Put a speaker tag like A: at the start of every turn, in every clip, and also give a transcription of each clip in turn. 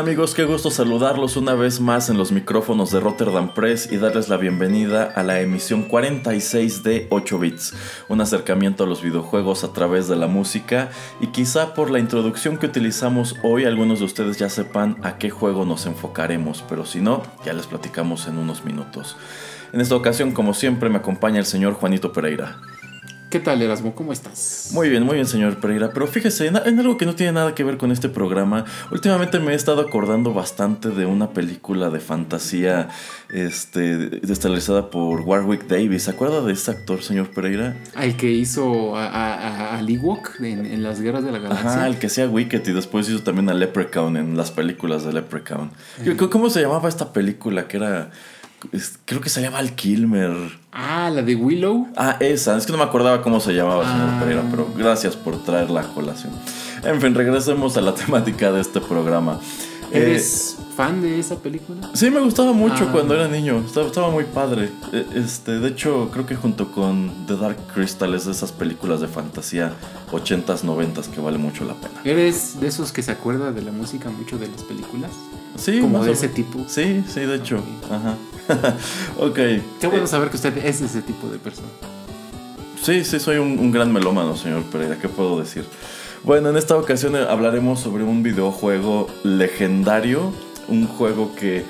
A: Amigos, qué gusto saludarlos una vez más en los micrófonos de Rotterdam Press y darles la bienvenida a la emisión 46 de 8 bits, un acercamiento a los videojuegos a través de la música y quizá por la introducción que utilizamos hoy algunos de ustedes ya sepan a qué juego nos enfocaremos, pero si no, ya les platicamos en unos minutos. En esta ocasión, como siempre, me acompaña el señor Juanito Pereira.
B: ¿Qué tal, Erasmo? ¿Cómo estás?
A: Muy bien, muy bien, señor Pereira. Pero fíjese, en, en, algo que no tiene nada que ver con este programa, últimamente me he estado acordando bastante de una película de fantasía este, estelarizada por Warwick Davis. ¿Se acuerda de ese actor, señor Pereira?
B: Al que hizo a, a, a Ewok en, en, las guerras de la galaxia.
A: Ajá, el que hacía Wicked y después hizo también a Leprechaun en las películas de Leprechaun. Eh. ¿Cómo se llamaba esta película? Que era Creo que se llama Val Kilmer.
B: Ah, la de Willow.
A: Ah, esa. Es que no me acordaba cómo se llamaba, señor ah. Pereira, pero gracias por traer la colación. En fin, regresemos a la temática de este programa.
B: ¿Eres eh, fan de esa película?
A: Sí, me gustaba mucho ah. cuando era niño. Estaba, estaba, muy padre. Este, de hecho, creo que junto con The Dark Crystal es de esas películas de fantasía 80s, 90s que vale mucho la pena.
B: ¿Eres de esos que se acuerda de la música mucho de las películas?
A: Sí,
B: como de ese tipo.
A: Sí, sí, de hecho. Ajá. ok.
B: Qué bueno saber que usted es ese tipo de persona.
A: Sí, sí, soy un, un, gran melómano, señor Pereira. ¿Qué puedo decir? Bueno, en esta ocasión hablaremos sobre un videojuego legendario. Un juego que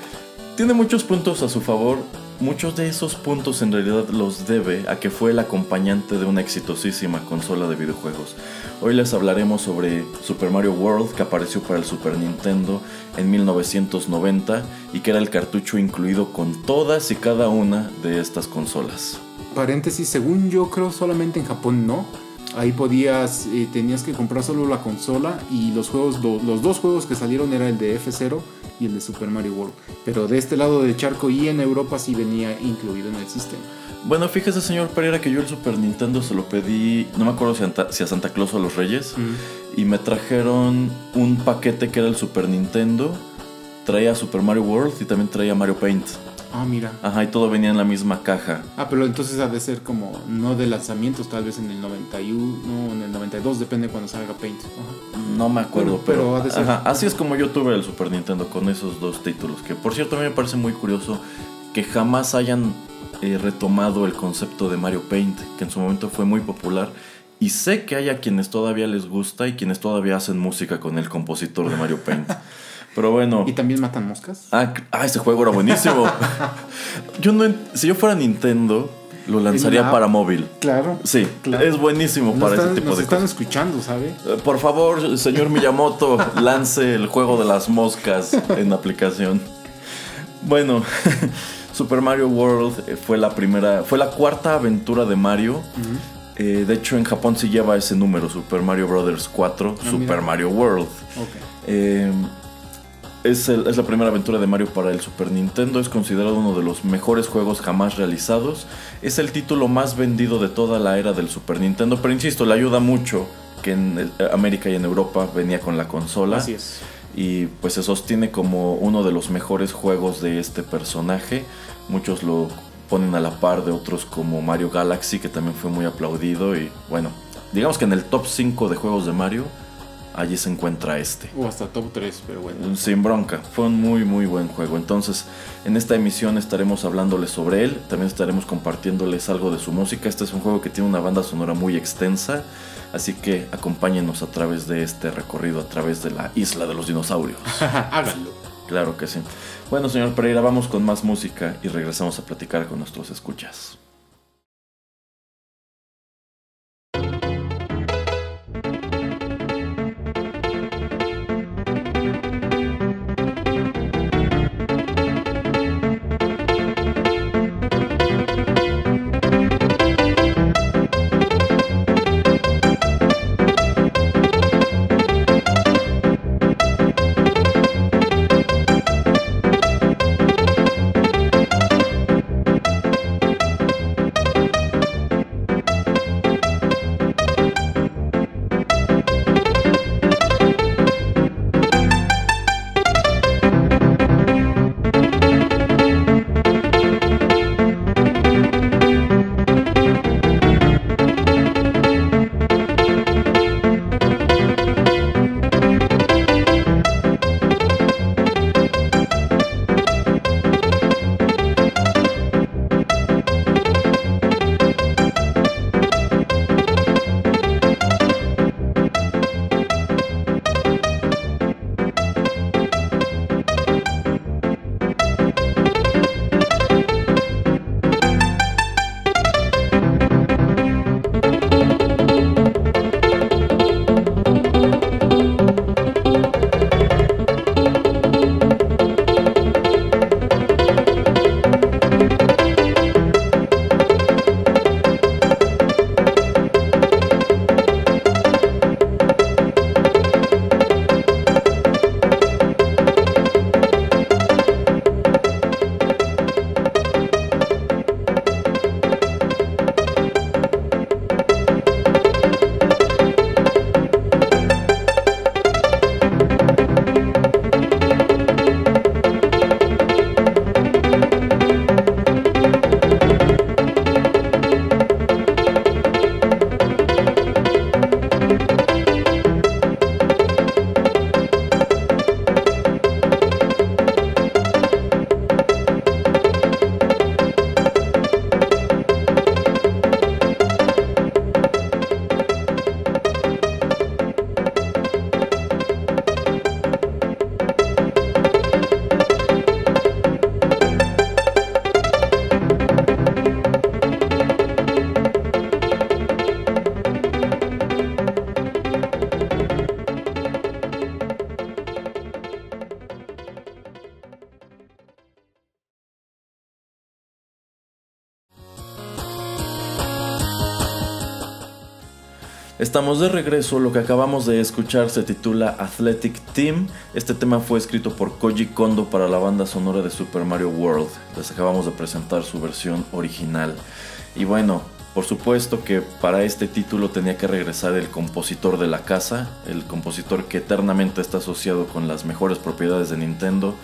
A: tiene muchos puntos a su favor. Muchos de esos puntos en realidad los debe a que fue el acompañante de una exitosísima consola de videojuegos. Hoy les hablaremos sobre Super Mario World que apareció para el Super Nintendo en 1990 y que era el cartucho incluido con todas y cada una de estas consolas.
B: Paréntesis, según yo creo solamente en Japón no. Ahí podías, eh, tenías que comprar solo la consola y los juegos, lo, los dos juegos que salieron era el de F0 y el de Super Mario World. Pero de este lado del charco y en Europa sí venía incluido en el sistema.
A: Bueno, fíjese, señor Pereira, que yo el Super Nintendo se lo pedí, no me acuerdo si a, si a Santa Claus o a los Reyes, mm. y me trajeron un paquete que era el Super Nintendo, traía Super Mario World y también traía Mario Paint.
B: Ah, mira.
A: Ajá, y todo venía en la misma caja.
B: Ah, pero entonces ha de ser como, no de lanzamientos, tal vez en el 91, no, en el 92, depende cuando salga Paint. Ajá.
A: No me acuerdo, bueno, pero, pero ha de ser. Ajá, así es como yo tuve el Super Nintendo con esos dos títulos, que por cierto a mí me parece muy curioso que jamás hayan eh, retomado el concepto de Mario Paint, que en su momento fue muy popular. Y sé que hay a quienes todavía les gusta y quienes todavía hacen música con el compositor de Mario Paint. Pero bueno.
B: ¿Y también matan moscas?
A: Ah, ah ese juego era buenísimo. yo no, si yo fuera Nintendo, lo lanzaría para móvil.
B: Claro.
A: Sí, claro. es buenísimo para
B: están,
A: ese tipo
B: nos
A: de
B: están
A: cosas.
B: escuchando, ¿sabe?
A: Eh, Por favor, señor Miyamoto, lance el juego de las moscas en aplicación. Bueno, Super Mario World eh, fue la primera, fue la cuarta aventura de Mario. Uh -huh. eh, de hecho, en Japón sí lleva ese número, Super Mario Bros. 4, ah, Super mira. Mario World.
B: Okay.
A: Eh, es, el, es, la primera aventura de Mario para el Super Nintendo. Es considerado uno de los mejores juegos jamás realizados. Es el título más vendido de toda la era del Super Nintendo. Pero insisto, le ayuda mucho que en América y en Europa venía con la consola.
B: Así es.
A: Y pues se sostiene como uno de los mejores juegos de este personaje. Muchos lo ponen a la par de otros como Mario Galaxy, que también fue muy aplaudido. Y bueno, digamos que en el top 5 de juegos de Mario allí se encuentra este.
B: O hasta top 3, pero bueno.
A: Sin bronca, fue un muy muy buen juego. Entonces, en esta emisión estaremos hablándoles sobre él, también estaremos compartiéndoles algo de su música. Este es un juego que tiene una banda sonora muy extensa, así que acompáñenos a través de este recorrido, a través de la isla de los dinosaurios.
B: Háganlo.
A: Claro que sí. Bueno, señor Pereira, vamos con más música y regresamos a platicar con nuestros escuchas. Estamos de regreso, lo que acabamos de escuchar se titula Athletic Team. Este tema fue escrito por Koji Kondo para la banda sonora de Super Mario World. Les acabamos de presentar su versión original. Y bueno, por supuesto que para este título tenía que regresar el compositor de la casa, el compositor que eternamente está asociado con las mejores propiedades de Nintendo,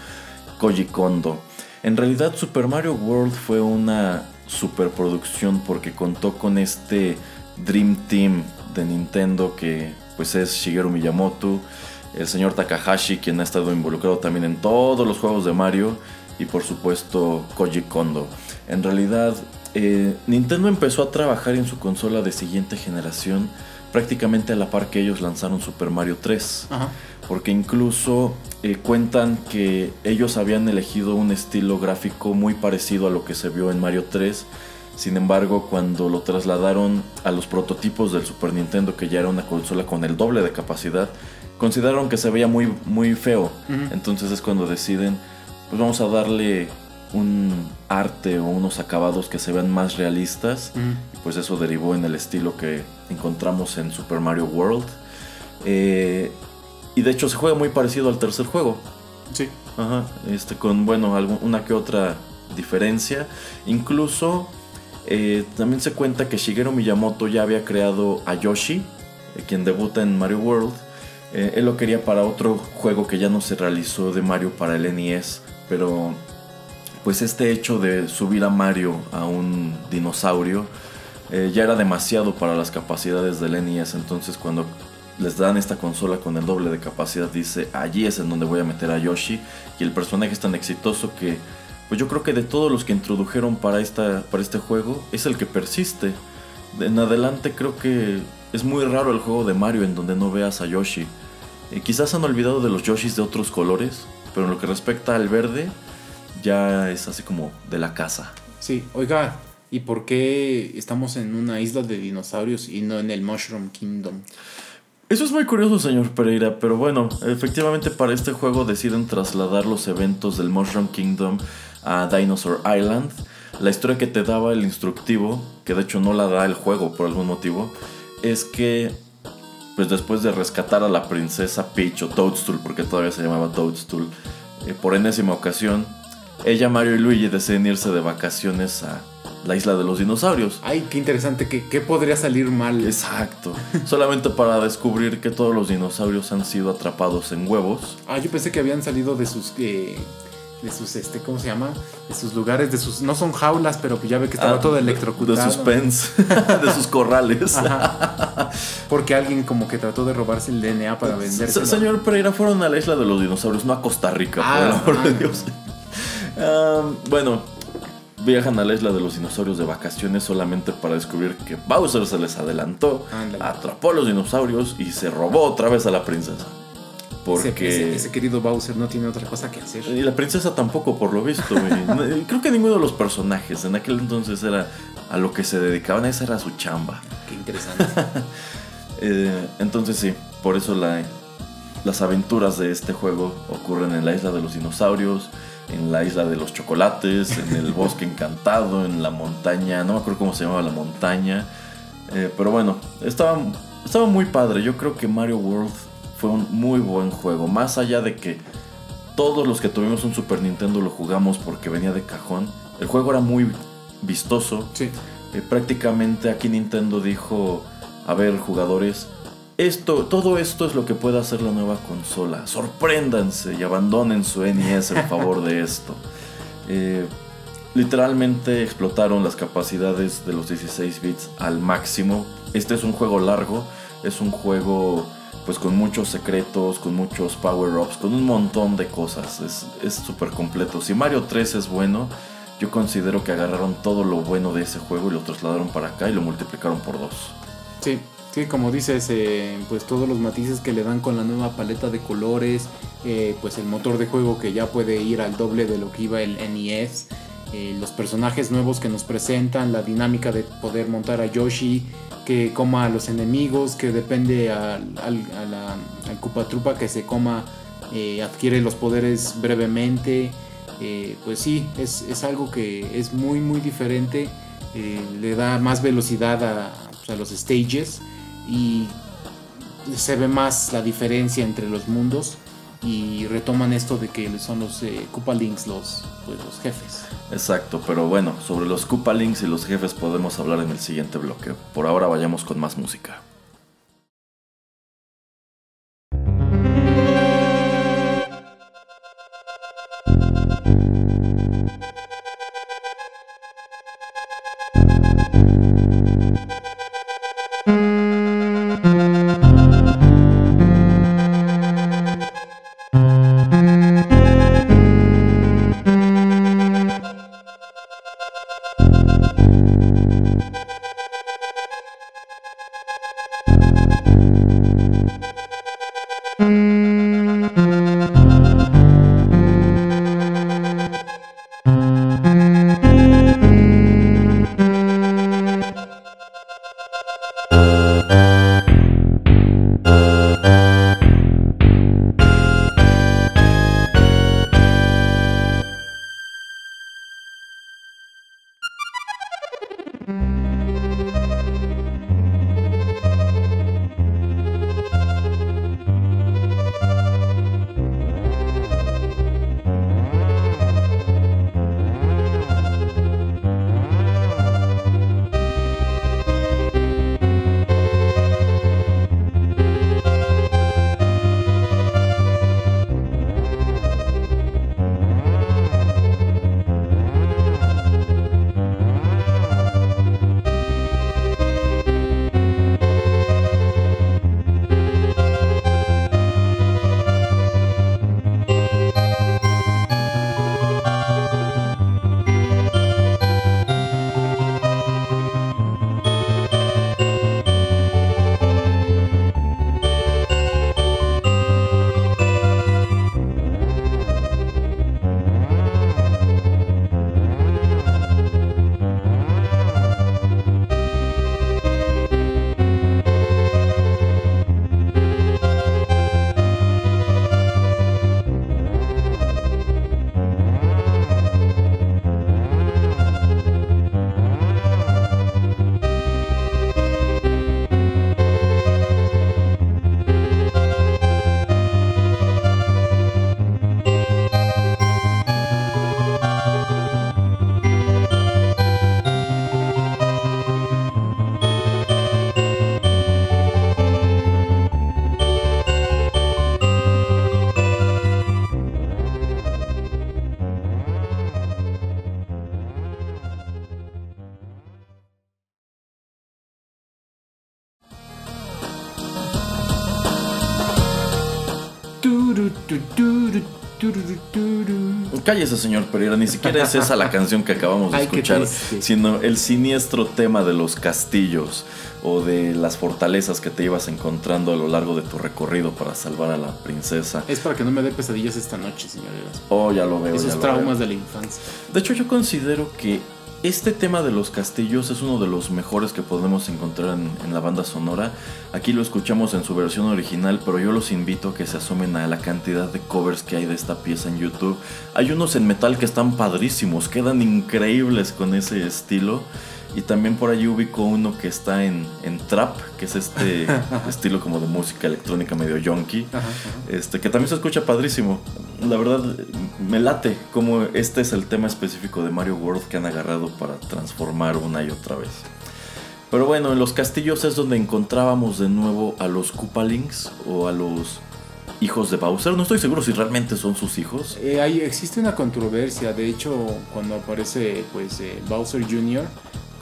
A: Koji Kondo. En realidad Super Mario World fue una superproducción porque contó con este Dream Team de Nintendo que pues es Shigeru Miyamoto, el señor Takahashi quien ha estado involucrado también en todos los juegos de Mario y por supuesto Koji Kondo. En realidad eh, Nintendo empezó a trabajar en su consola de siguiente generación prácticamente a la par que ellos lanzaron Super Mario 3. Porque incluso eh, cuentan que ellos habían elegido un estilo gráfico muy parecido a lo que se vio en Mario 3 sin embargo, cuando lo trasladaron a los prototipos del Super Nintendo, que ya era una consola con el doble de capacidad, consideraron que se veía muy, muy feo. Entonces es cuando deciden, pues vamos a darle un arte o unos acabados que se vean más realistas. Y pues eso derivó en el estilo que encontramos en Super Mario World. Eh, y de hecho se juega muy parecido al tercer juego.
B: Sí.
A: Ajá. Este, con, bueno, una que otra diferencia. Incluso eh, también se cuenta que Shigeru Miyamoto ya había creado a Yoshi, eh, quien debuta en Mario World. Eh, él lo quería para otro juego que ya no se realizó de Mario para el NES, pero pues este hecho de subir a Mario a un dinosaurio ya era demasiado para las capacidades del NES. Entonces cuando les dan esta consola con el doble de capacidad, dice, allí es en donde voy a meter a Yoshi. Y el personaje es tan exitoso que, pues yo creo que de todos los que introdujeron para, esta, para este juego, es el que persiste. En adelante creo que es muy raro el juego de Mario en donde no veas a Yoshi. Eh, quizás han olvidado de los Yoshis de otros colores, pero en lo que respecta al verde, ya es así como de la casa.
B: Sí, oiga, ¿y por qué estamos en una isla de dinosaurios y no en el Mushroom Kingdom?
A: Eso es muy curioso, señor Pereira, pero bueno, efectivamente para este juego deciden trasladar los eventos del Mushroom Kingdom a Dinosaur Island. La historia que te daba el instructivo, que de hecho no la da el juego por algún motivo, es que pues después de rescatar a la princesa Peach o Toadstool, porque todavía se llamaba Toadstool, eh, por enésima ocasión, ella, Mario y Luigi deciden irse de vacaciones a la isla de los dinosaurios.
B: Ay, qué interesante, ¿qué, qué podría salir mal?
A: Exacto. Solamente para descubrir que todos los dinosaurios han sido atrapados en huevos.
B: Ah, yo pensé que habían salido de sus... eh, de sus, este, ¿cómo se llama? De sus lugares, de sus... No son jaulas, pero que ya ve que estaba
A: Ah,
B: todo electrocutado.
A: De sus pens, de sus corrales.
B: Ajá. Porque alguien como que trató de robarse el DNA para venderse.
A: Señor Pereira, fueron a la isla de los dinosaurios, no a Costa Rica, por el
B: Ah,
A: amor de
B: ah.
A: Dios. Bueno, viajan a la isla de los dinosaurios de vacaciones solamente para descubrir que Bowser se les adelantó, atrapó a los dinosaurios y se robó otra vez a la princesa. Porque...
B: ese- ese querido Bowser no tiene otra cosa que hacer.
A: Y la princesa tampoco, por lo visto. Creo que ninguno de los personajes en aquel entonces era a lo que se dedicaban, esa era su chamba.
B: Qué interesante.
A: Eh, entonces sí, por eso la- las aventuras de este juego ocurren en la isla de los dinosaurios, en la isla de los chocolates, en el bosque encantado, en la montaña, no me acuerdo cómo se llamaba la montaña, Eh, pero bueno, estaba, estaba muy padre. Yo creo que Mario World fue un muy buen juego, más allá de que todos los que tuvimos un Super Nintendo lo jugamos porque venía de cajón. El juego era muy vistoso,
B: Sí.
A: eh, prácticamente aquí Nintendo dijo, a ver jugadores, esto, todo esto es lo que puede hacer la nueva consola. Sorpréndanse y abandonen su NES en favor de esto. Eh, literalmente explotaron las capacidades de los 16 bits al máximo. Este es un juego largo, es un juego pues con muchos secretos, con muchos power-ups, con un montón de cosas. Es- súper completo. Si Mario 3 es bueno, yo considero que agarraron todo lo bueno de ese juego y lo trasladaron para acá y lo multiplicaron por dos.
B: Sí, sí, como dices, eh, pues todos los matices que le dan con la nueva paleta de colores, eh, pues el motor de juego que ya puede ir al doble de lo que iba el NES, eh, los personajes nuevos que nos presentan, la dinámica de poder montar a Yoshi, que coma a los enemigos, que depende al, al, a la, al que se coma, eh, adquiere los poderes brevemente. eh, pues sí, es, es algo que es muy, muy diferente. le da más velocidad pues, a los stages y se ve más la diferencia entre los mundos y retoman esto de que son los eh, Koopa Links los, pues, los jefes.
A: Exacto, pero bueno, sobre los Koopa Links y los jefes podemos hablar en el siguiente bloque. Por ahora vayamos con más música. Cállese, señor Pereira, ni siquiera es esa la canción que acabamos de escuchar, sino el siniestro tema de los castillos o de las fortalezas que te ibas encontrando a lo largo de tu recorrido para salvar a la princesa.
B: Es para que no me dé pesadillas esta noche, señores.
A: Oh, ya lo veo.
B: Esos traumas de la infancia.
A: De hecho, yo considero que este tema de los castillos es uno de los mejores que podemos encontrar en, la banda sonora. Aquí lo escuchamos en su versión original, pero yo los invito a que se asomen a la cantidad de covers que hay de esta pieza en YouTube. Hay unos en metal que están padrísimos, quedan increíbles con ese estilo. Y también por allí ubico uno que está en, en trap, que es este estilo como de música electrónica medio yonky.
B: Ajá, ajá.
A: Este, que también se escucha padrísimo. La verdad, me late como este es el tema específico de Mario World que han agarrado para transformar una y otra vez. Pero bueno, en los castillos es donde encontrábamos de nuevo a los Koopalings o a los hijos de Bowser. No estoy seguro si realmente son sus hijos.
B: Eh, hay- existe una controversia, de hecho, cuando aparece pues eh, Bowser Jr.,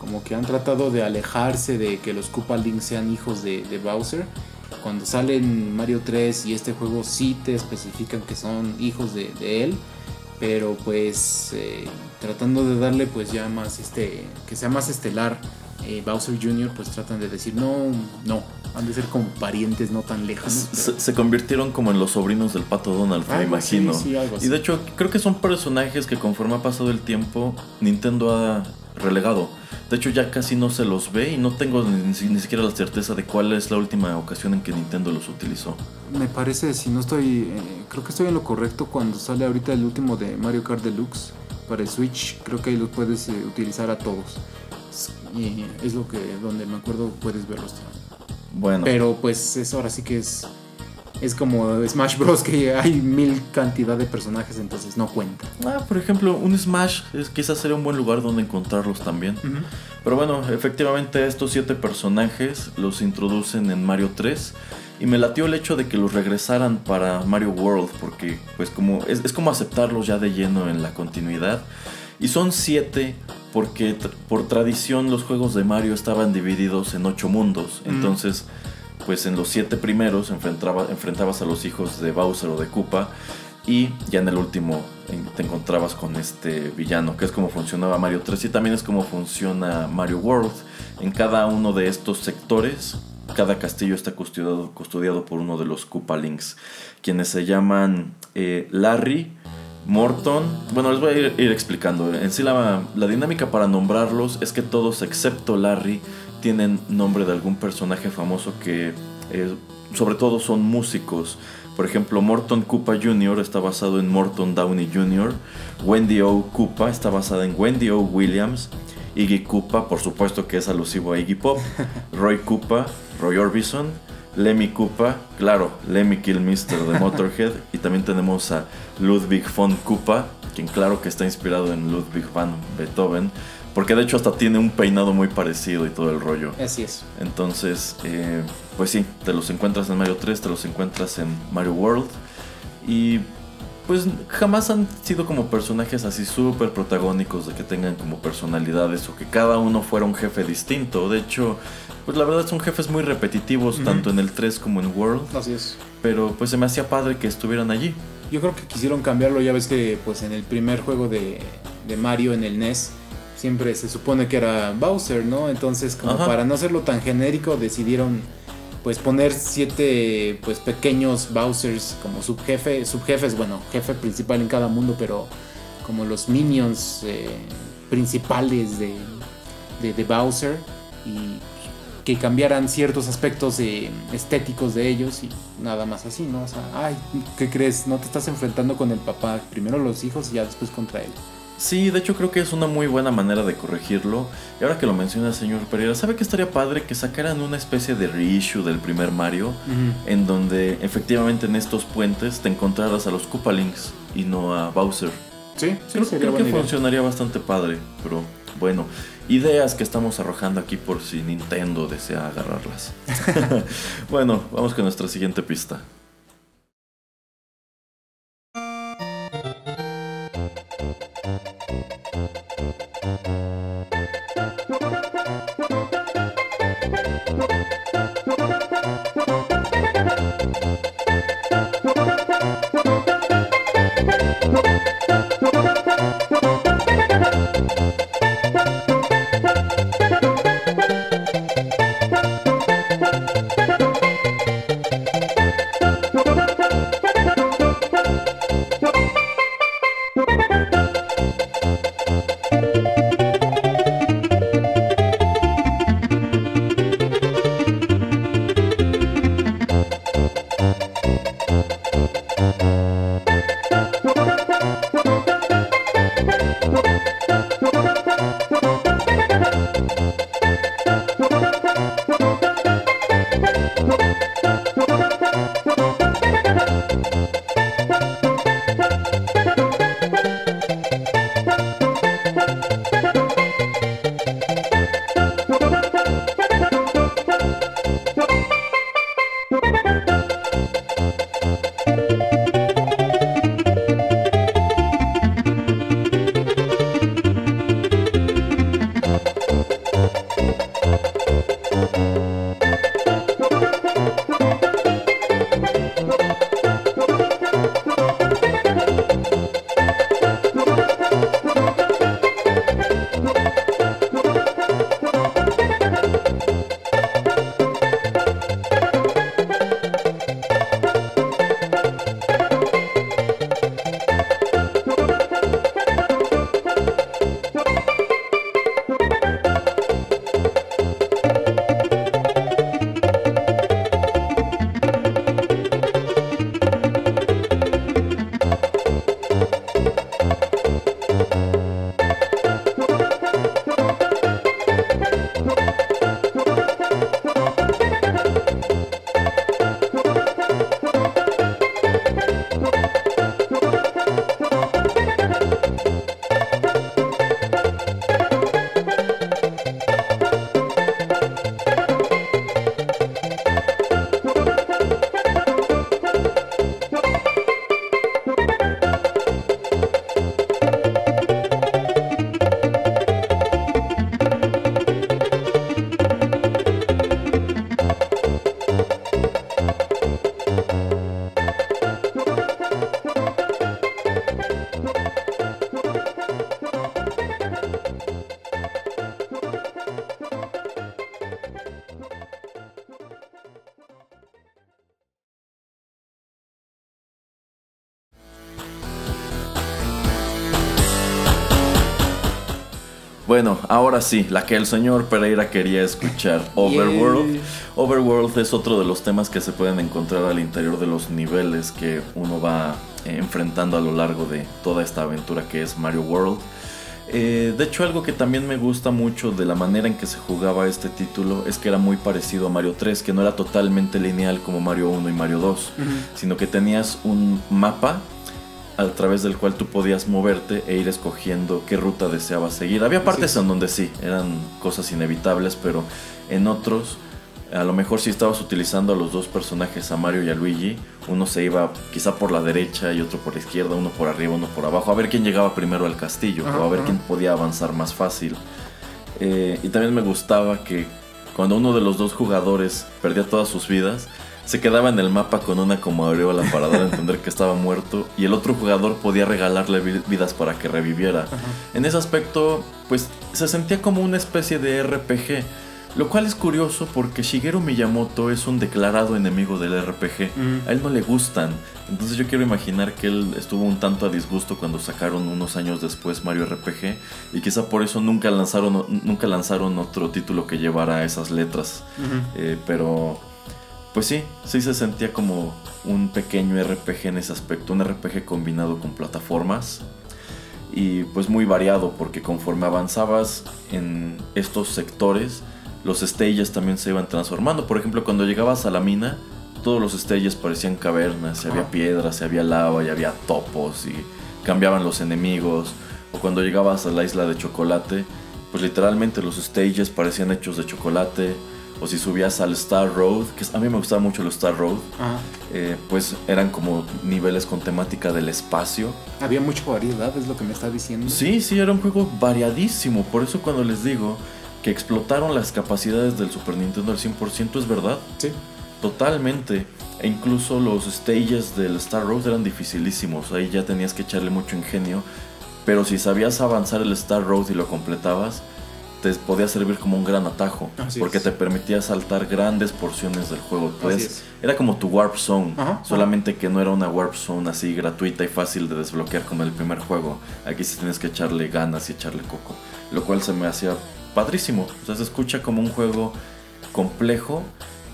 B: como que han tratado de alejarse de que los Koopa sean hijos de, de Bowser. Cuando salen Mario 3 y este juego sí te especifican que son hijos de, de él, pero pues eh, tratando de darle pues ya más este, que sea más estelar eh, Bowser Jr., pues tratan de decir no, no, han de ser como parientes no tan lejanos.
A: Se, se convirtieron como en los sobrinos del pato Donald, me imagino.
B: sí, algo así.
A: Y de hecho, creo que son personajes que conforme ha pasado el tiempo, Nintendo ha relegado. De hecho, ya casi no se los ve y no tengo ni, si- ni siquiera la certeza de cuál es la última ocasión en que Nintendo los utilizó.
B: Me parece, si no estoy, eh, creo que estoy en lo correcto cuando sale ahorita el último de Mario Kart Deluxe para el Switch, creo que ahí los puedes eh, utilizar a todos. Y es lo que, donde me acuerdo puedes verlos.
A: Bueno,
B: Pero pues eso ahora sí que es, es como Smash Bros. que hay mil cantidad de personajes, entonces no cuenta.
A: ah, por ejemplo, un Smash es, quizás sería un buen lugar donde encontrarlos también. Pero bueno, efectivamente estos siete personajes los introducen en Mario 3 y me latió el hecho de que los regresaran para Mario World porque pues como es, es como aceptarlos ya de lleno en la continuidad. Y son siete porque por tradición los juegos de Mario estaban divididos en ocho mundos. Entonces, pues en los siete primeros enfrentaba- enfrentabas a los hijos de Bowser o de Koopa y ya en el último te encontrabas con este villano, que es como funcionaba Mario 3 y también es como funciona Mario World. En cada uno de estos sectores, cada castillo está custodiado, custodiado por uno de los Koopa Links, quienes se llaman eh, Larry, Morton. Bueno, les voy a ir, ir explicando. En sí, la, la dinámica para nombrarlos es que todos, excepto Larry, tienen nombre de algún personaje famoso que, eh, sobre todo, son músicos. Por ejemplo, Morton Koopa Jr. está basado en Morton Downey Jr. Wendy O. Koopa está basada en Wendy O. Williams. Iggy Koopa, por supuesto que es alusivo a Iggy Pop. Roy Koopa, Roy Orbison. Lemmy Koopa, claro, Lemmy Kilmister de Motorhead. y también tenemos a Ludwig von Koopa, quien claro que está inspirado en Ludwig van Beethoven. Porque de hecho hasta tiene un peinado muy parecido y todo el rollo.
B: Así es.
A: Entonces, eh, pues sí, te los encuentras en Mario 3, te los encuentras en Mario World. Y pues jamás han sido como personajes así súper protagónicos de que tengan como personalidades o que cada uno fuera un jefe distinto. De hecho, pues la verdad son jefes muy repetitivos, tanto en el 3 como en World.
B: Así es.
A: Pero pues se me hacía padre que estuvieran allí.
B: Yo creo que quisieron cambiarlo, ya ves que pues en el primer juego de, de Mario en el NES siempre se supone que era Bowser, ¿no? Entonces como
A: Ajá.
B: para no hacerlo tan genérico decidieron pues poner siete pues pequeños Bowsers como subjefe, subjefes, bueno, jefe principal en cada mundo, pero como los minions eh, principales de, de, de Bowser y que cambiaran ciertos aspectos eh, estéticos de ellos y nada más así, ¿no? O sea, ay, ¿qué crees? No te estás enfrentando con el papá, primero los hijos y ya después contra él.
A: Sí, de hecho creo que es una muy buena manera de corregirlo. Y ahora que lo menciona el señor Pereira, ¿sabe que estaría padre que sacaran una especie de reissue del primer Mario? En donde efectivamente en estos puentes te encontraras a los Koopalings y no a Bowser.
B: Sí, sí,
A: Creo,
B: sería
A: creo que
B: idea.
A: funcionaría bastante padre, pero bueno, ideas que estamos arrojando aquí por si Nintendo desea agarrarlas. bueno, vamos con nuestra siguiente pista. Ahora sí, la que el señor Pereira quería escuchar, Overworld. Overworld es otro de los temas que se pueden encontrar al interior de los niveles que uno va eh, enfrentando a lo largo de toda esta aventura que es Mario World. Eh, de hecho, algo que también me gusta mucho de la manera en que se jugaba este título es que era muy parecido a Mario 3, que no era totalmente lineal como Mario 1 y Mario 2, sino que tenías un mapa a través del cual tú podías moverte e ir escogiendo qué ruta deseabas seguir. Había partes en donde sí, eran cosas inevitables, pero en otros, a lo mejor si estabas utilizando a los dos personajes, a Mario y a Luigi, uno se iba quizá por la derecha y otro por la izquierda, uno por arriba, uno por abajo, a ver quién llegaba primero al castillo o a ver quién podía avanzar más fácil. Eh, y también me gustaba que cuando uno de los dos jugadores perdía todas sus vidas, se quedaba en el mapa con una como aureola para dar a entender que estaba muerto y el otro jugador podía regalarle vidas para que reviviera. En ese aspecto, pues se sentía como una especie de RPG, lo cual es curioso porque Shigeru Miyamoto es un declarado enemigo del RPG. A él no le gustan. Entonces yo quiero imaginar que él estuvo un tanto a disgusto cuando sacaron unos años después Mario RPG y quizá por eso nunca lanzaron, nunca lanzaron otro título que llevara esas letras. Eh, pero pues sí, sí se sentía como un pequeño RPG en ese aspecto, un RPG combinado con plataformas y pues muy variado porque conforme avanzabas en estos sectores, los stages también se iban transformando. Por ejemplo, cuando llegabas a la mina, todos los stages parecían cavernas, y había piedras, y había lava, y había topos, y cambiaban los enemigos. O cuando llegabas a la isla de chocolate, pues literalmente los stages parecían hechos de chocolate o si subías al Star Road, que a mí me gustaba mucho el Star Road, eh, pues eran como niveles con temática del espacio.
B: Había mucha variedad, es lo que me está diciendo.
A: Sí, sí, era un juego variadísimo, por eso cuando les digo que explotaron las capacidades del Super Nintendo al 100%, es verdad.
B: Sí.
A: Totalmente. E incluso los stages del Star Road eran dificilísimos, ahí ya tenías que echarle mucho ingenio, pero si sabías avanzar el Star Road y lo completabas, te podía servir como un gran atajo. porque te permitía saltar grandes porciones del juego. era como tu Warp Zone. solamente que no era una Warp Zone así gratuita y fácil de desbloquear como el primer juego. Aquí sí tienes que echarle ganas y echarle coco. Lo cual se me hacía padrísimo. O se escucha como un juego complejo,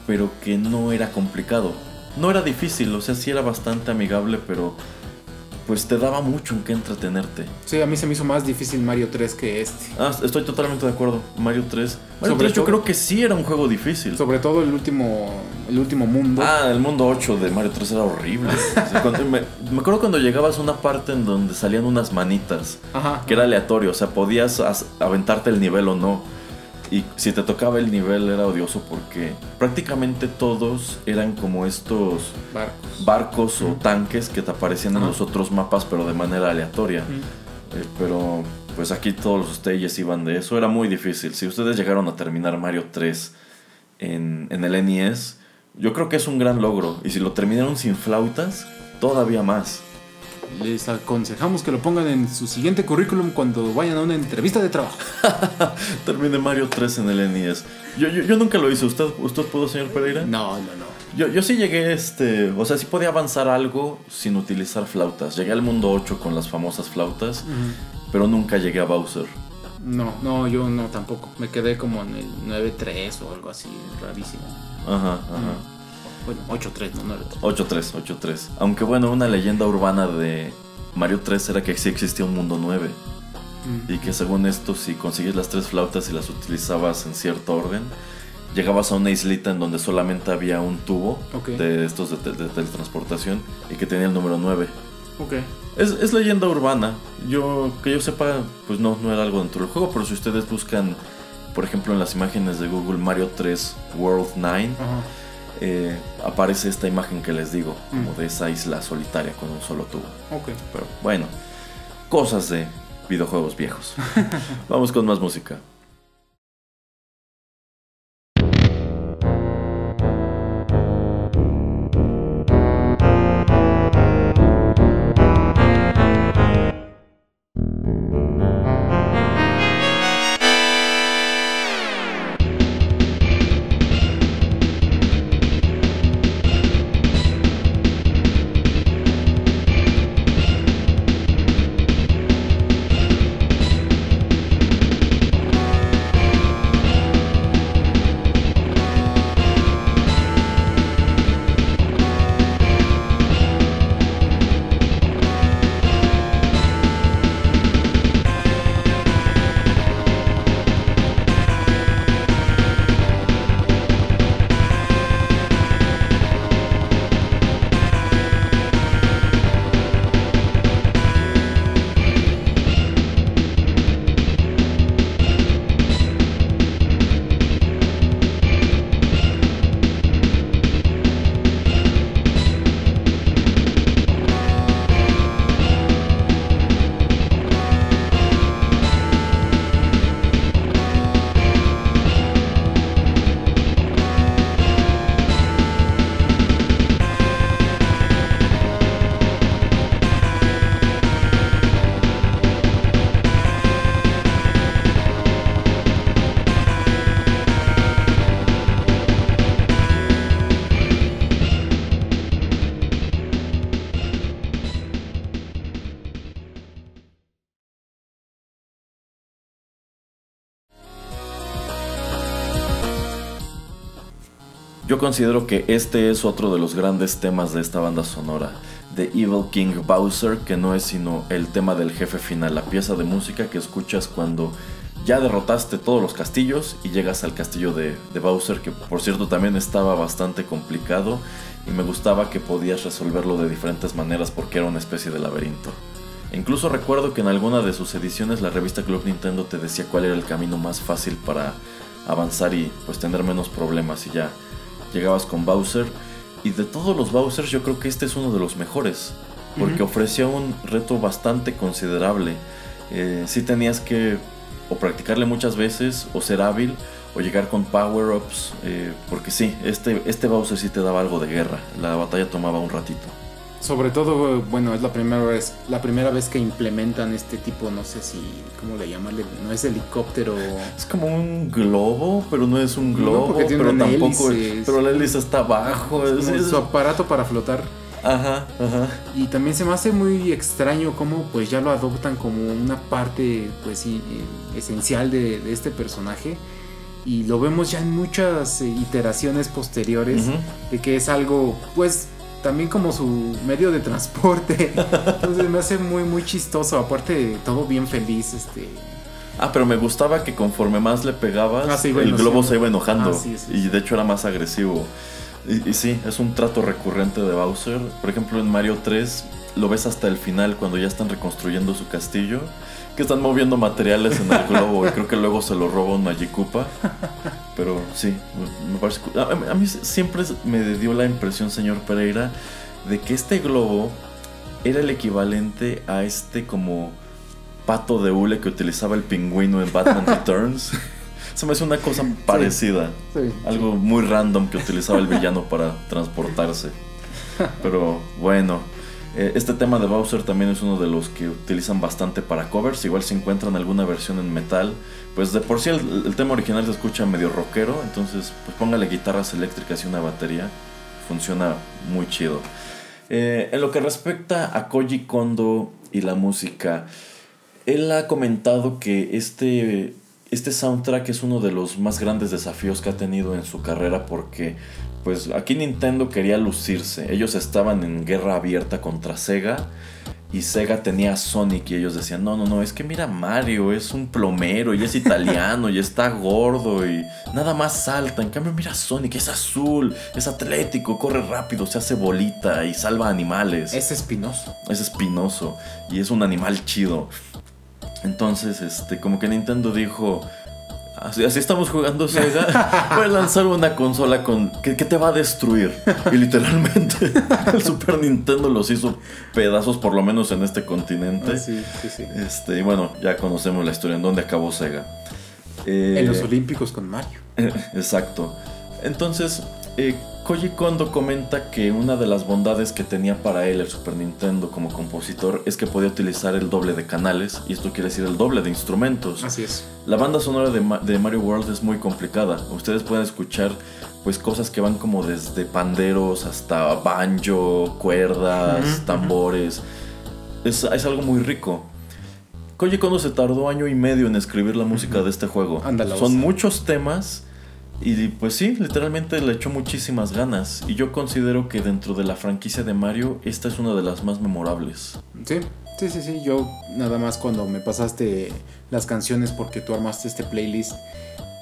A: pero que no era complicado. no era difícil, o sea, sí era bastante amigable, pero pues te daba mucho en qué entretenerte.
B: Sí, a mí se me hizo más difícil Mario 3 que este.
A: Ah, estoy totalmente de acuerdo. Mario 3. Mario
B: Sobre
A: 3 yo creo que sí era un juego difícil.
B: Sobre todo el último, el último mundo.
A: Ah, el mundo 8 de Mario 3 era horrible. O sea, cuando- me, me acuerdo cuando llegabas a una parte en donde salían unas manitas,
B: Ajá.
A: que era aleatorio, o sea, podías as- aventarte el nivel o no. Y si te tocaba el nivel era odioso porque prácticamente todos eran como estos
B: Barcos.
A: barcos o tanques que te aparecían en los otros mapas pero de manera aleatoria.
B: Mm.
A: Eh, pero pues aquí todos los stages iban de eso. Era muy difícil. Si ustedes llegaron a terminar Mario 3 en, en el NES, yo creo que es un gran logro. Y si lo terminaron sin flautas, todavía más.
B: Les aconsejamos que lo pongan en su siguiente currículum cuando vayan a una entrevista de trabajo.
A: Terminé Mario 3 en el NES. Yo, yo, yo nunca lo hice. ¿Usted, ¿Usted pudo, señor Pereira?
B: No, no, no.
A: Yo, yo sí llegué, este, o sea, sí podía avanzar algo sin utilizar flautas. Llegué al mundo 8 con las famosas flautas, pero nunca llegué a Bowser.
B: No, no, yo no tampoco. Me quedé como en el 9-3 o algo así, rarísimo.
A: Ajá, ajá.
B: Bueno, 8-3, no 9-3.
A: 8-3, 8-3. Aunque bueno, una leyenda urbana de Mario 3 era que sí existía un mundo 9.
B: Mm.
A: Y que según esto, si consigues las tres flautas y las utilizabas en cierto orden, llegabas a una islita en donde solamente había un tubo
B: Ok.
A: de estos de, te- de teletransportación y que tenía el número 9.
B: Ok.
A: Es, es leyenda urbana. Yo, que yo sepa, pues no, no era algo dentro del juego, pero si ustedes buscan, por ejemplo, en las imágenes de Google Mario 3 World 9,
B: Ajá.
A: Eh, aparece esta imagen que les digo, como
B: Mm.
A: de esa isla solitaria con un solo tubo.
B: Ok.
A: Pero bueno, cosas de videojuegos viejos. Vamos con más música. Considero que este es otro de los grandes temas de esta banda sonora, The Evil King Bowser, que no es sino el tema del jefe final, la pieza de música que escuchas cuando ya derrotaste todos los castillos y llegas al castillo de, de Bowser, que por cierto también estaba bastante complicado y me gustaba que podías resolverlo de diferentes maneras porque era una especie de laberinto. Incluso recuerdo que en alguna de sus ediciones la revista Club Nintendo te decía cuál era el camino más fácil para avanzar y pues tener menos problemas y ya llegabas con Bowser y de todos los Bowsers yo creo que este es uno de los mejores porque ofrecía un reto bastante considerable. Eh, sí tenías que o practicarle muchas veces o ser hábil o llegar con power-ups eh, porque sí, este, este Bowser sí te daba algo de guerra. La batalla tomaba un ratito.
B: Sobre todo, bueno, es la primera vez, la primera vez que implementan este tipo, no sé si, ¿cómo le llaman? No es helicóptero.
A: Es como un globo, pero no es un globo,
B: porque tiene
A: pero tampoco.
B: hélice, es-
A: Pero la hélice está abajo. es-
B: su aparato para flotar.
A: Ajá, ajá.
B: Y también se me hace muy extraño cómo pues ya lo adoptan como una parte pues sí, eh, esencial de, de este personaje. y lo vemos ya en muchas eh, iteraciones posteriores de que es algo pues también como su medio de transporte entonces me hace muy muy chistoso aparte de todo bien feliz este
A: Ah, pero me gustaba que conforme más le pegabas,
B: Ah, sí,
A: el globo
B: sí.
A: se iba enojando.
B: Ah, sí,
A: y de hecho era más agresivo. Y, y sí, es un trato recurrente de Bowser. Por ejemplo, en Mario 3 lo ves hasta el final cuando ya están reconstruyendo su castillo. Que están moviendo materiales en el globo y creo que luego se lo roba un Magikupa. Pero sí, me- parece... A, a mí siempre me dio la impresión, señor Pereira, de que este globo era el equivalente a este como pato de hule que utilizaba el pingüino en Batman Returns. Se me hace una cosa parecida.
B: sí,
A: Algo muy random que utilizaba el villano para transportarse. Pero bueno, eh, este tema de Bowser también es uno de los que utilizan bastante para covers. Igual si encuentran alguna versión en metal, pues de por sí el, tema original se escucha medio rockero. Entonces, pues póngale guitarras eléctricas y una batería. Funciona muy chido. Eh, en lo que respecta a Koji Kondo y la música, él ha comentado que este, este soundtrack es uno de los más grandes desafíos que ha tenido en su carrera porque pues aquí Nintendo quería lucirse. Ellos estaban en guerra abierta contra Sega y Sega tenía a Sonic y ellos decían, no, no, no, es que mira Mario, es un plomero y es italiano y está gordo y nada más salta. En cambio mira Sonic, es azul, es atlético, corre rápido, se hace bolita y salva animales
B: es espinoso
A: es espinoso y es un animal chido. Entonces, este, como que Nintendo dijo, así, así estamos jugando Sega, voy a lanzar una consola con que, que te va a destruir. Y literalmente el Super Nintendo los hizo pedazos, por lo menos en este continente.
B: Ah, sí sí sí
A: Este, y bueno, ya conocemos la historia en dónde acabó Sega. Eh,
B: en los olímpicos con Mario
A: Exacto. Entonces, eh, Koji Kondo comenta que una de las bondades que tenía para él el Super Nintendo como compositor es que podía utilizar el doble de canales, y esto quiere decir el doble de instrumentos.
B: así es
A: La banda sonora de, Ma- de Mario World es muy complicada. Ustedes pueden escuchar pues cosas que van como desde panderos hasta banjo, cuerdas, tambores. Es, es algo muy rico. Koji Kondo se tardó año y medio en escribir la música de este juego.
B: Ándala,
A: Son muchos temas y pues sí, literalmente le echó muchísimas ganas. Y yo considero que dentro de la franquicia de Mario, esta es una de las más memorables.
B: Sí, sí, sí, sí. Yo nada más cuando me pasaste las canciones porque tú armaste este playlist,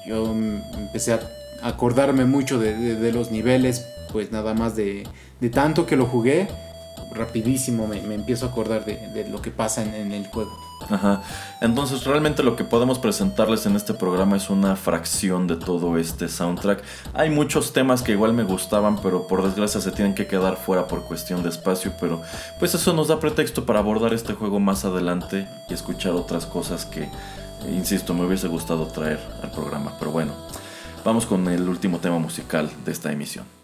B: yo empecé a acordarme mucho de, de- de los niveles, pues nada más de, de tanto que lo jugué, rapidísimo me, me empiezo a acordar de, de lo que pasa en, en el juego.
A: Ajá. Entonces realmente lo que podemos presentarles en este programa es una fracción de todo este soundtrack. Hay muchos temas que igual me gustaban, pero por desgracia se tienen que quedar fuera por cuestión de espacio, pero pues eso nos da pretexto para abordar este juego más adelante y escuchar otras cosas que, insisto, me hubiese gustado traer al programa. Pero bueno, vamos con el último tema musical de esta emisión.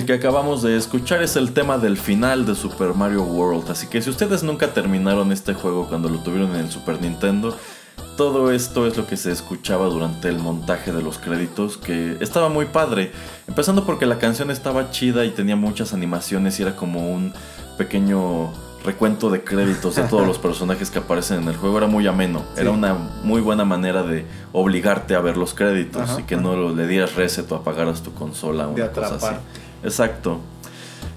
A: El que acabamos de escuchar es el tema del final de Super Mario World, así que si ustedes nunca terminaron este juego cuando lo tuvieron en el Super Nintendo, todo esto es lo que se escuchaba durante el montaje de los créditos, que estaba muy padre. Empezando porque la canción estaba chida y tenía muchas animaciones y era como un pequeño recuento de créditos de todos los personajes que aparecen en el juego. Era muy ameno. Era una muy buena manera de obligarte a ver los créditos y que no le dieras reset o apagaras tu consola o una cosa así. Exacto.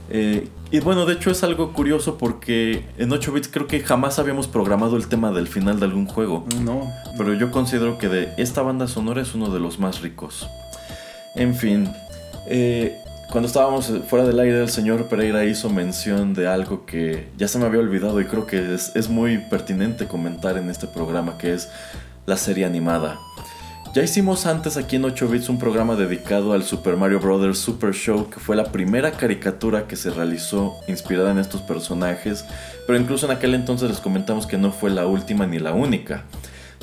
A: Eh, y bueno, de hecho es algo curioso porque en 8 bits creo que jamás habíamos programado el tema del final de algún juego.
B: No.
A: Pero yo considero que de esta banda sonora es uno de los más ricos. En fin, eh, cuando estábamos fuera del aire, el señor Pereira hizo mención de algo que ya se me había olvidado y creo que es, es muy pertinente comentar en este programa, que es la serie animada. Ya hicimos antes aquí en 8 bits un programa dedicado al Super Mario Bros. Super Show, que fue la primera caricatura que se realizó inspirada en estos personajes, pero incluso en aquel entonces les comentamos que no fue la última ni la única.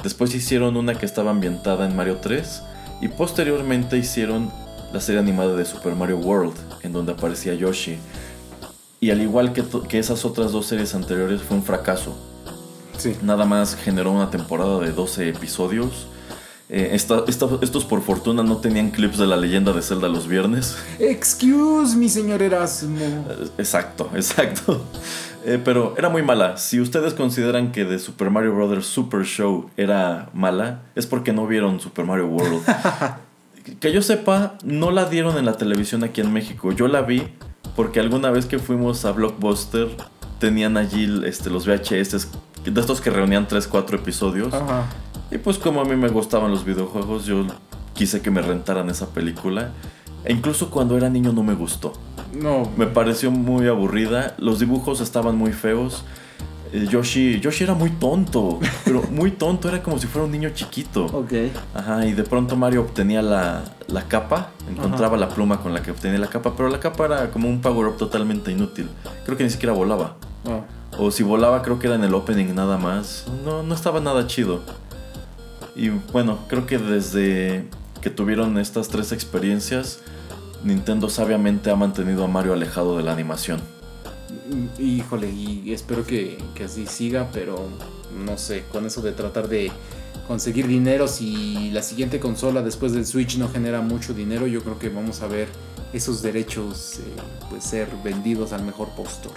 A: Después hicieron una que estaba ambientada en Mario 3 y posteriormente hicieron la serie animada de Super Mario World, en donde aparecía Yoshi. Y al igual que, que esas otras dos series anteriores, fue un fracaso.
B: Sí.
A: Nada más generó una temporada de 12 episodios eh, estos por fortuna no tenían clips de la leyenda de Zelda los viernes.
B: Excuse mi señor Erasmo.
A: Eh, exacto, exacto. Eh, pero era muy mala. Si ustedes consideran que de Super Mario Bros. Super Show era mala, es porque no vieron Super Mario World. que yo sepa, no la dieron en la televisión aquí en México. Yo la vi porque alguna vez que fuimos a Blockbuster tenían allí este, los VHS de estos que reunían 3, 4 episodios.
B: Ajá.
A: Y pues como a mí me gustaban los videojuegos, yo quise que me rentaran esa película. E incluso cuando era niño no me gustó.
B: No.
A: Me pareció muy aburrida. Los dibujos estaban muy feos. Eh, Yoshi, Yoshi era muy tonto, pero muy tonto, era como si fuera un niño chiquito.
B: Ok.
A: Ajá, y de pronto Mario obtenía la, la capa, encontraba la pluma con la que obtenía la capa, pero la capa era como un power-up totalmente inútil. Creo que ni siquiera volaba.
B: Ah.
A: O si volaba, creo que era en el opening nada más. No, no estaba nada chido. Y bueno, creo que desde que tuvieron estas tres experiencias, Nintendo sabiamente ha mantenido a Mario alejado de la animación.
B: Mm, híjole, y espero que, así siga, pero no sé, con eso de tratar de conseguir dinero, si la siguiente consola después del Switch no genera mucho dinero, yo creo que vamos a ver esos derechos eh, pues ser vendidos al mejor postor.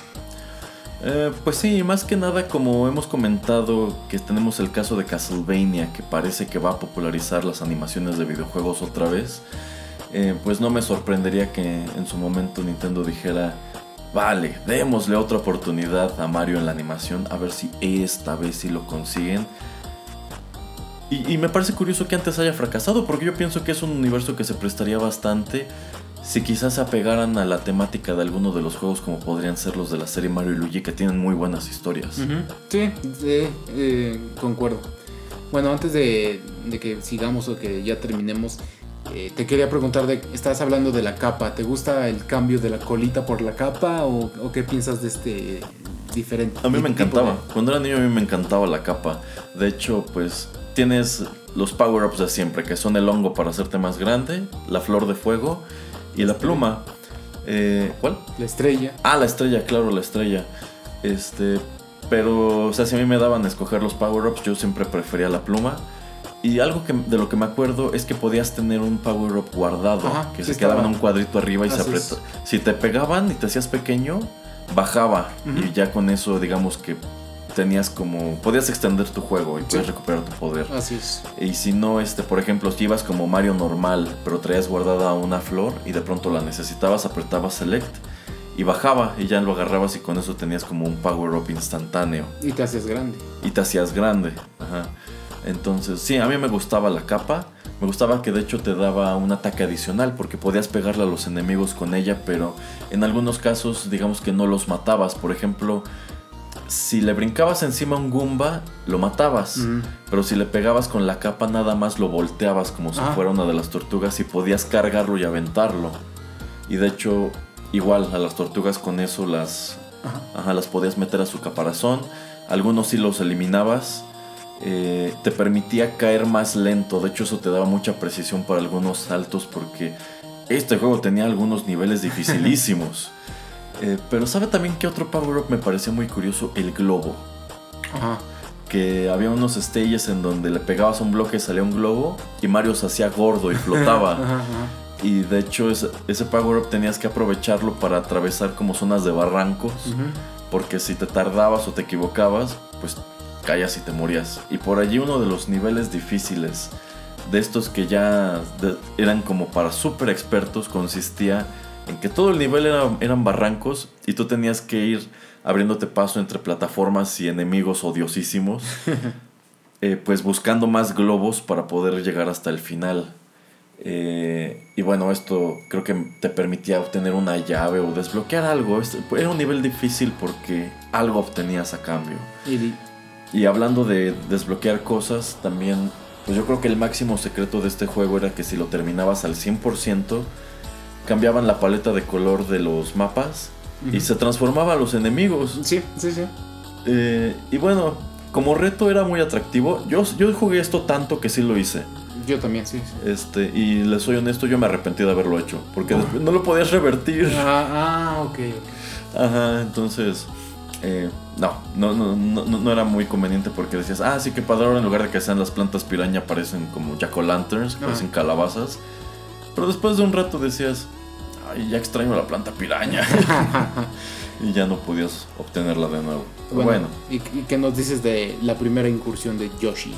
A: Eh, pues sí, más que nada como hemos comentado que tenemos el caso de Castlevania que parece que va a popularizar las animaciones de videojuegos otra vez, eh, pues no me sorprendería que en su momento Nintendo dijera, vale, démosle otra oportunidad a Mario en la animación, a ver si esta vez sí lo consiguen. Y, y me parece curioso que antes haya fracasado, porque yo pienso que es un universo que se prestaría bastante si quizás se apegaran a la temática de alguno de los juegos como podrían ser los de la serie Mario y Luigi que tienen muy buenas historias.
B: Sí, eh, concuerdo. Bueno, antes de, que sigamos o que ya terminemos, eh, te quería preguntar, de, estás hablando de la capa, ¿te gusta el cambio de la colita por la capa o, qué piensas de este diferente?
A: A mí me encantaba, cuando era niño a mí me encantaba la capa. De hecho, pues tienes los power-ups de siempre, que son el hongo para hacerte más grande, la flor de fuego y la pluma. Eh, ¿Cuál?
B: La estrella.
A: Ah, la estrella, claro, la estrella. Este, pero, o sea, si a mí me daban a escoger los power-ups, yo siempre prefería la pluma. Y algo que, de lo que me acuerdo es que podías tener un power-up guardado, que se quedaba en un cuadrito arriba y se apretó. Si te pegaban y te hacías pequeño, bajaba. Y ya con eso, digamos que tenías como podías extender tu juego y puedes recuperar tu poder.
B: Así es.
A: Y si no, este, por ejemplo, si ibas como Mario normal, pero traías guardada una flor y de pronto la necesitabas, apretabas select y bajaba y ya lo agarrabas y con eso tenías como un power up instantáneo.
B: Y te hacías grande.
A: Y te hacías grande. Ajá. Entonces, sí, a mí me gustaba la capa. Me gustaba que de hecho te daba un ataque adicional porque podías pegarle a los enemigos con ella, pero en algunos casos digamos que no los matabas. Por ejemplo, si le brincabas encima a un Goomba, lo matabas. Pero si le pegabas con la capa, nada más lo volteabas como si ah. fuera una de las tortugas y podías cargarlo y aventarlo. Y de hecho, igual a las tortugas con eso las, las podías meter a su caparazón. Algunos sí los eliminabas. Eh, te permitía caer más lento. De hecho, eso te daba mucha precisión para algunos saltos porque este juego tenía algunos niveles dificilísimos. Eh, pero ¿sabe también que otro power-up me pareció muy curioso? El globo.
B: Ajá.
A: Que había unos stages en donde le pegabas un bloque y salía un globo y Mario se hacía gordo y flotaba.
B: Ajá, ajá.
A: y de hecho ese, ese power-up tenías que aprovecharlo para atravesar como zonas de barrancos. Porque si te tardabas o te equivocabas, pues caías y te morías. Y por allí uno de los niveles difíciles de estos que ya de- eran como para super expertos consistía en que todo el nivel era- eran barrancos y tú tenías que ir abriéndote paso entre plataformas y enemigos odiosísimos, eh, pues buscando más globos para poder llegar hasta el final. Eh, y bueno, esto creo que te permitía obtener una llave o desbloquear algo. Este- Era un nivel difícil porque algo obtenías a cambio.
B: Y-
A: Y hablando de desbloquear cosas, también, pues yo creo que el máximo secreto de este juego era que si lo terminabas al 100%, cambiaban la paleta de color de los mapas y se transformaban los enemigos.
B: Sí, sí, sí.
A: Eh, y bueno, como reto era muy atractivo. Yo, yo jugué esto tanto que sí lo hice.
B: Yo también, sí. sí.
A: Este, y les soy honesto, yo me arrepentí de haberlo hecho. Porque no lo podías revertir.
B: Ah, ah, ok. ok.
A: Ajá, entonces. eh, no, no, no, no, no era muy conveniente porque decías, ah, sí que padre, ahora en lugar de que sean las plantas piraña, parecen como jack o lanterns, parecen calabazas. Pero después de un rato decías, ay, ya extraño la planta piraña. y ya no podías obtenerla de nuevo. Pero
B: Bueno,
A: bueno.
B: ¿y, ¿y qué nos dices de la primera incursión de Yoshi?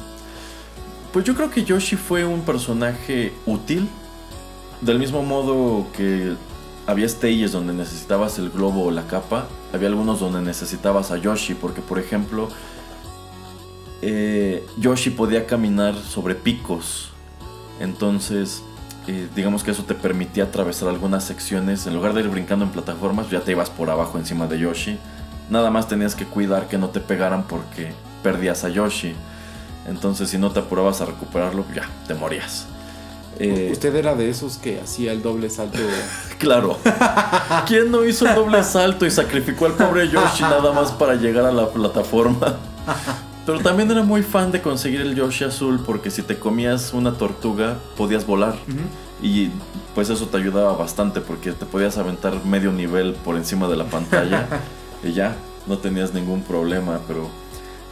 A: Pues yo creo que Yoshi fue un personaje útil. Del mismo modo que había stages donde necesitabas el globo o la capa, había algunos donde necesitabas a Yoshi, porque por ejemplo, eh, Yoshi podía caminar sobre picos. Entonces, eh, digamos que eso te permitía atravesar algunas secciones. En lugar de ir brincando en plataformas, ya te ibas por abajo encima de Yoshi. Nada más tenías que cuidar que no te pegaran porque perdías a Yoshi. Entonces, si no te apurabas a recuperarlo, ya te morías. Eh,
B: Usted era de esos que hacía el doble salto.
A: Claro. ¿Quién no hizo el doble salto y sacrificó al pobre Yoshi nada más para llegar a la plataforma? Pero también era muy fan de conseguir el Yoshi azul porque si te comías una tortuga podías volar. Y pues eso te ayudaba bastante porque te podías aventar medio nivel por encima de la pantalla y ya, no tenías ningún problema, pero...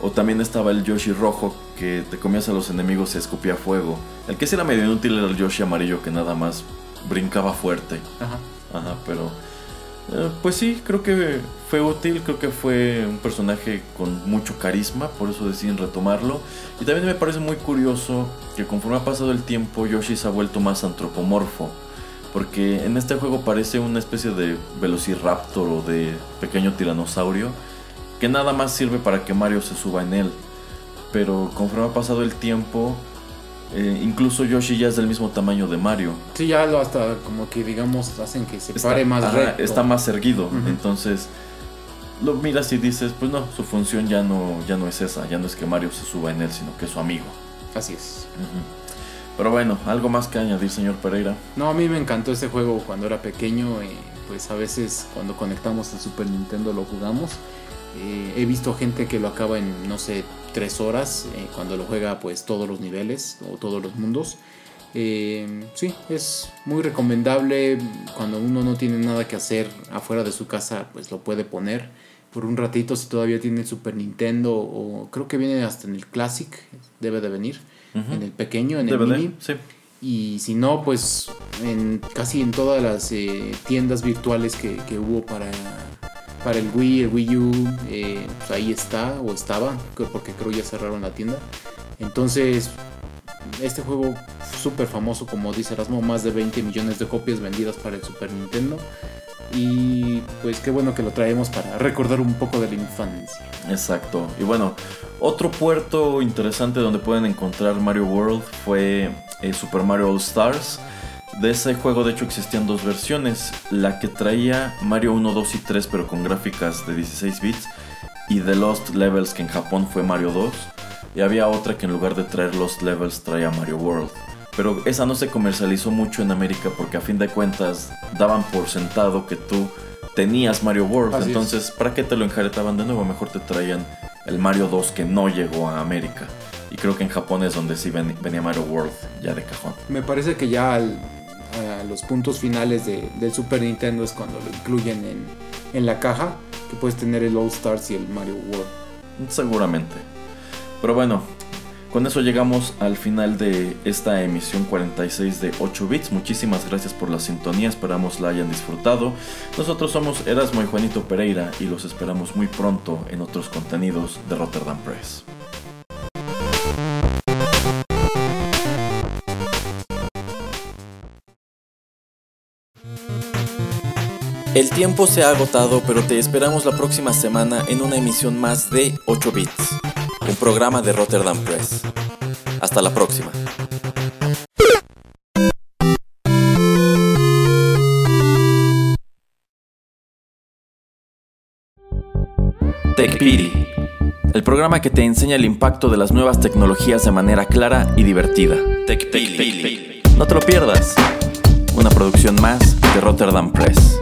A: O también estaba el Yoshi rojo que te comías a los enemigos y escupía fuego. El que sí era medio inútil era el Yoshi amarillo que nada más brincaba fuerte.
B: Ajá.
A: Ajá, pero... eh, pues sí, creo que fue útil, creo que fue un personaje con mucho carisma, por eso deciden retomarlo. Y también me parece muy curioso que conforme ha pasado el tiempo, Yoshi se ha vuelto más antropomorfo. Porque en este juego parece una especie de velociraptor o de pequeño tiranosaurio que nada más sirve para que Mario se suba en él. Pero conforme ha pasado el tiempo, eh, incluso Yoshi ya es del mismo tamaño de Mario.
B: Sí, ya lo hasta como que digamos hacen que se
A: Está-
B: pare más
A: ajá,
B: recto.
A: Está más erguido. Entonces, lo miras y dices, pues no, su función ya no, ya no es esa. Ya no es que Mario se suba en él, sino que es su amigo.
B: Así es.
A: Pero bueno, algo más que añadir, señor Pereira.
B: No, a mí me encantó este juego cuando era pequeño. eh, pues a veces cuando conectamos el Super Nintendo lo jugamos. Eh, he visto gente que lo acaba en, no sé, tres horas. eh, cuando lo juega pues todos los niveles o todos los mundos. Eh, sí, es muy recomendable. Cuando uno no tiene nada que hacer afuera de su casa, pues lo puede poner por un ratito si todavía tiene el Super Nintendo. O creo que viene hasta en el Classic, debe de venir.
A: Ujú.
B: En el pequeño, en el mini.
A: sí.
B: Y si no, pues en casi en todas las eh, tiendas virtuales que, que hubo para, para el Wii, el Wii U, eh, pues ahí está o estaba, porque creo ya cerraron la tienda. Entonces, este juego súper famoso, como dice Erasmo, más de 20 millones de copias vendidas para el Super Nintendo. Y pues qué bueno que lo traemos para recordar un poco de la infancia.
A: Exacto. Y bueno, otro puerto interesante donde pueden encontrar Mario World fue eh, Super Mario All Stars. De ese juego de hecho existían dos versiones, la que traía Mario 1, 2 y 3 pero con gráficas de 16 bits y The Lost Levels que en Japón fue Mario 2 y había otra que en lugar de traer Lost Levels traía Mario World. Pero esa no se comercializó mucho en América porque a fin de cuentas daban por sentado que tú tenías Mario World.
B: Así es.
A: Entonces, ¿para qué te lo enjaretaban de nuevo? Mejor te traían el Mario 2 que no llegó a América. Y creo que en Japón es donde sí ven- venía Mario World ya de cajón.
B: Me parece que ya al- los puntos finales de, del Super Nintendo es cuando lo incluyen en, en la caja, que puedes tener el All Stars y el Mario World.
A: Seguramente. Pero bueno, con eso llegamos al final de esta emisión 46 de 8 bits. Muchísimas gracias por la sintonía, esperamos la hayan disfrutado. Nosotros somos Erasmo y Juanito Pereira y los esperamos muy pronto en otros contenidos de Rotterdam Press. El tiempo se ha agotado, pero te esperamos la próxima semana en una emisión más de 8 bits un programa de Rotterdam Press. Hasta la próxima. TechPiri, el programa que te enseña el impacto de las nuevas tecnologías de manera clara y divertida. TechPiri. No te lo pierdas. Una producción más de Rotterdam Press.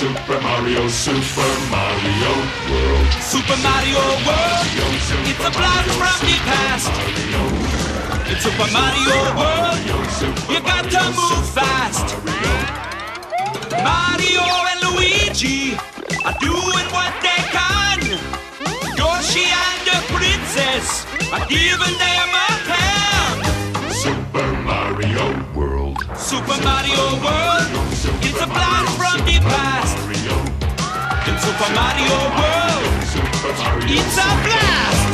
C: Super Mario, Super Mario World.
D: Super Mario World. It's a blast from the past. It's Super Mario World. You got to move fast. Mario and Luigi are doing what they can. Yoshi and the princess are giving them a hand.
C: Super Mario World.
D: Super Mario World. It's a blast from the past. Super Mario World. It's a blast.